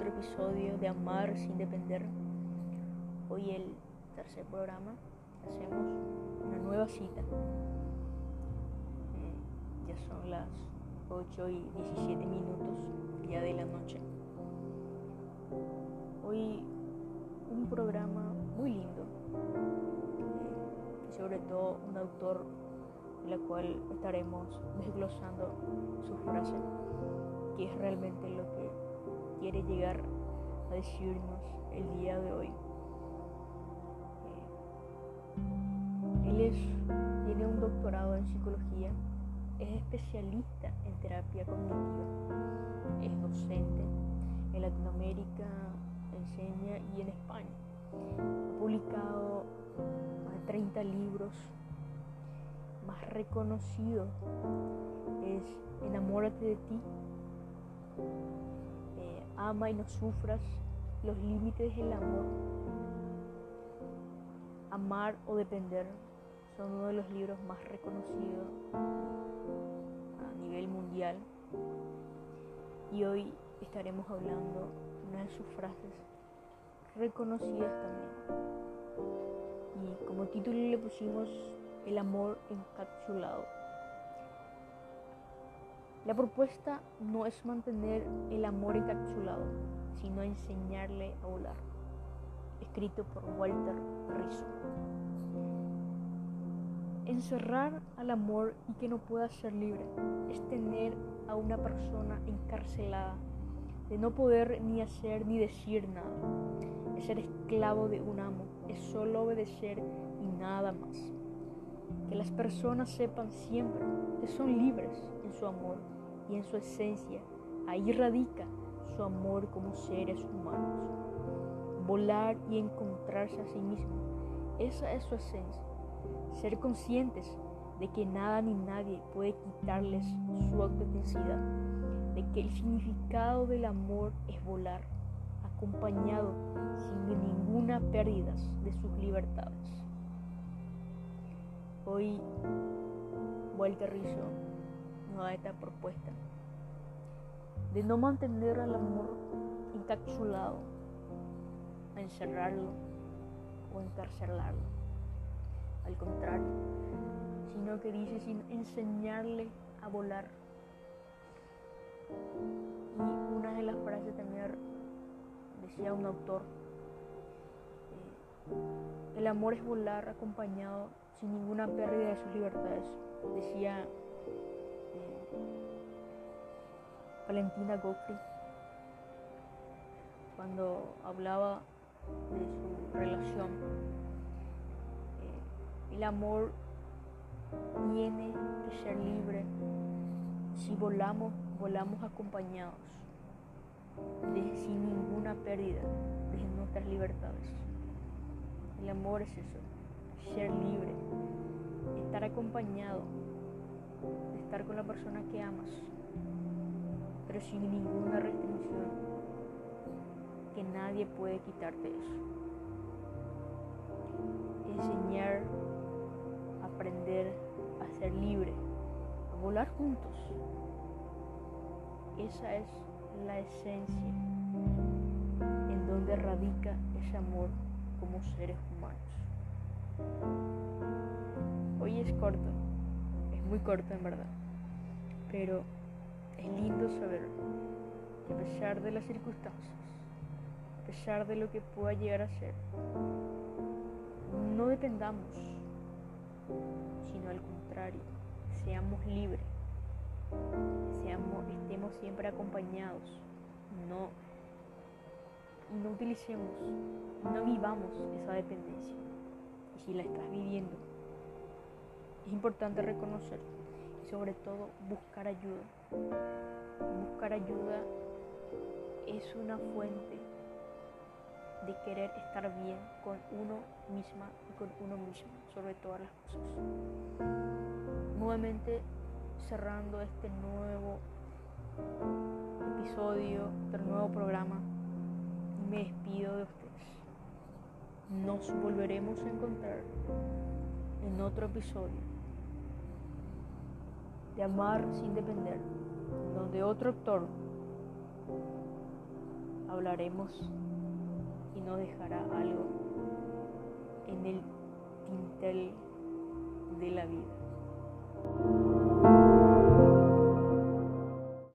otro episodio de Amar sin depender. Hoy el tercer programa hacemos una nueva cita. Eh, ya son las 8 y 17 minutos ya de la noche. Hoy un programa muy lindo y sobre todo un autor en la cual estaremos desglosando su frase, que es realmente lo que quiere llegar a decirnos el día de hoy. Eh, él es, tiene un doctorado en psicología, es especialista en terapia cognitiva, es docente en Latinoamérica, enseña y en España. Ha publicado más de 30 libros más reconocido es enamórate de ti, ama y no sufras, los límites del amor, amar o depender son uno de los libros más reconocidos a nivel mundial. Y hoy estaremos hablando de una de sus frases reconocidas también. Y como título le pusimos el amor encapsulado. La propuesta no es mantener el amor encapsulado, sino enseñarle a volar. Escrito por Walter Rizzo. Encerrar al amor y que no pueda ser libre es tener a una persona encarcelada, de no poder ni hacer ni decir nada. Es ser esclavo de un amo, es solo obedecer y nada más que las personas sepan siempre que son libres en su amor y en su esencia. Ahí radica su amor como seres humanos. Volar y encontrarse a sí mismo. Esa es su esencia. Ser conscientes de que nada ni nadie puede quitarles su autenticidad. De que el significado del amor es volar, acompañado sin ninguna pérdida de sus libertades. Hoy Walter Rizzo nos da esta propuesta de no mantener al amor encapsulado, encerrarlo o encarcelarlo. Al contrario, sino que dice sin enseñarle a volar. Y una de las frases también decía un autor, eh, el amor es volar acompañado sin ninguna pérdida de sus libertades. Decía eh, Valentina Goffrey cuando hablaba de su relación. Eh, el amor tiene que ser libre. Si volamos, volamos acompañados, sin ninguna pérdida de nuestras libertades. El amor es eso, ser libre, estar acompañado, estar con la persona que amas, pero sin ninguna restricción, que nadie puede quitarte eso. Enseñar, aprender a ser libre, a volar juntos. Esa es la esencia en donde radica ese amor como seres humanos. Hoy es corto, es muy corto en verdad, pero es lindo saber que a pesar de las circunstancias, a pesar de lo que pueda llegar a ser, no dependamos, sino al contrario, seamos libres, seamos, estemos siempre acompañados, no, no utilicemos, no vivamos esa dependencia si la estás viviendo. Es importante reconocer y sobre todo buscar ayuda. Buscar ayuda es una fuente de querer estar bien con uno misma y con uno mismo sobre todas las cosas. Nuevamente cerrando este nuevo episodio, este nuevo programa, me despido de ustedes nos volveremos a encontrar en otro episodio de Amar sin depender, donde otro actor hablaremos y nos dejará algo en el tintel de la vida.